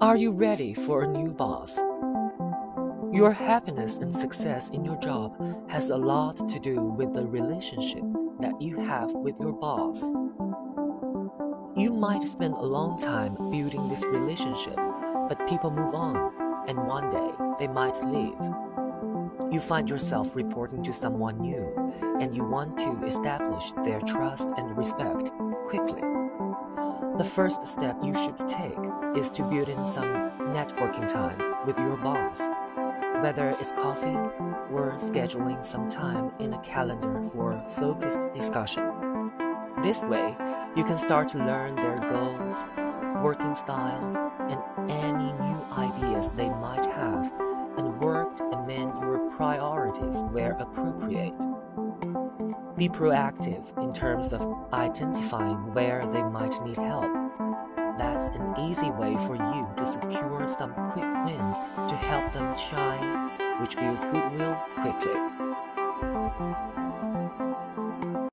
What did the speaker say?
Are you ready for a new boss? Your happiness and success in your job has a lot to do with the relationship that you have with your boss. You might spend a long time building this relationship, but people move on, and one day they might leave. You find yourself reporting to someone new, and you want to establish their trust and respect quickly. The first step you should take is to build in some networking time with your boss, whether it's coffee or scheduling some time in a calendar for focused discussion. This way, you can start to learn their goals, working styles, and any new ideas they might have, and work to amend your priorities where appropriate. Be proactive in terms of identifying where they might need help. That's an easy way for you to secure some quick wins to help them shine, which builds goodwill quickly.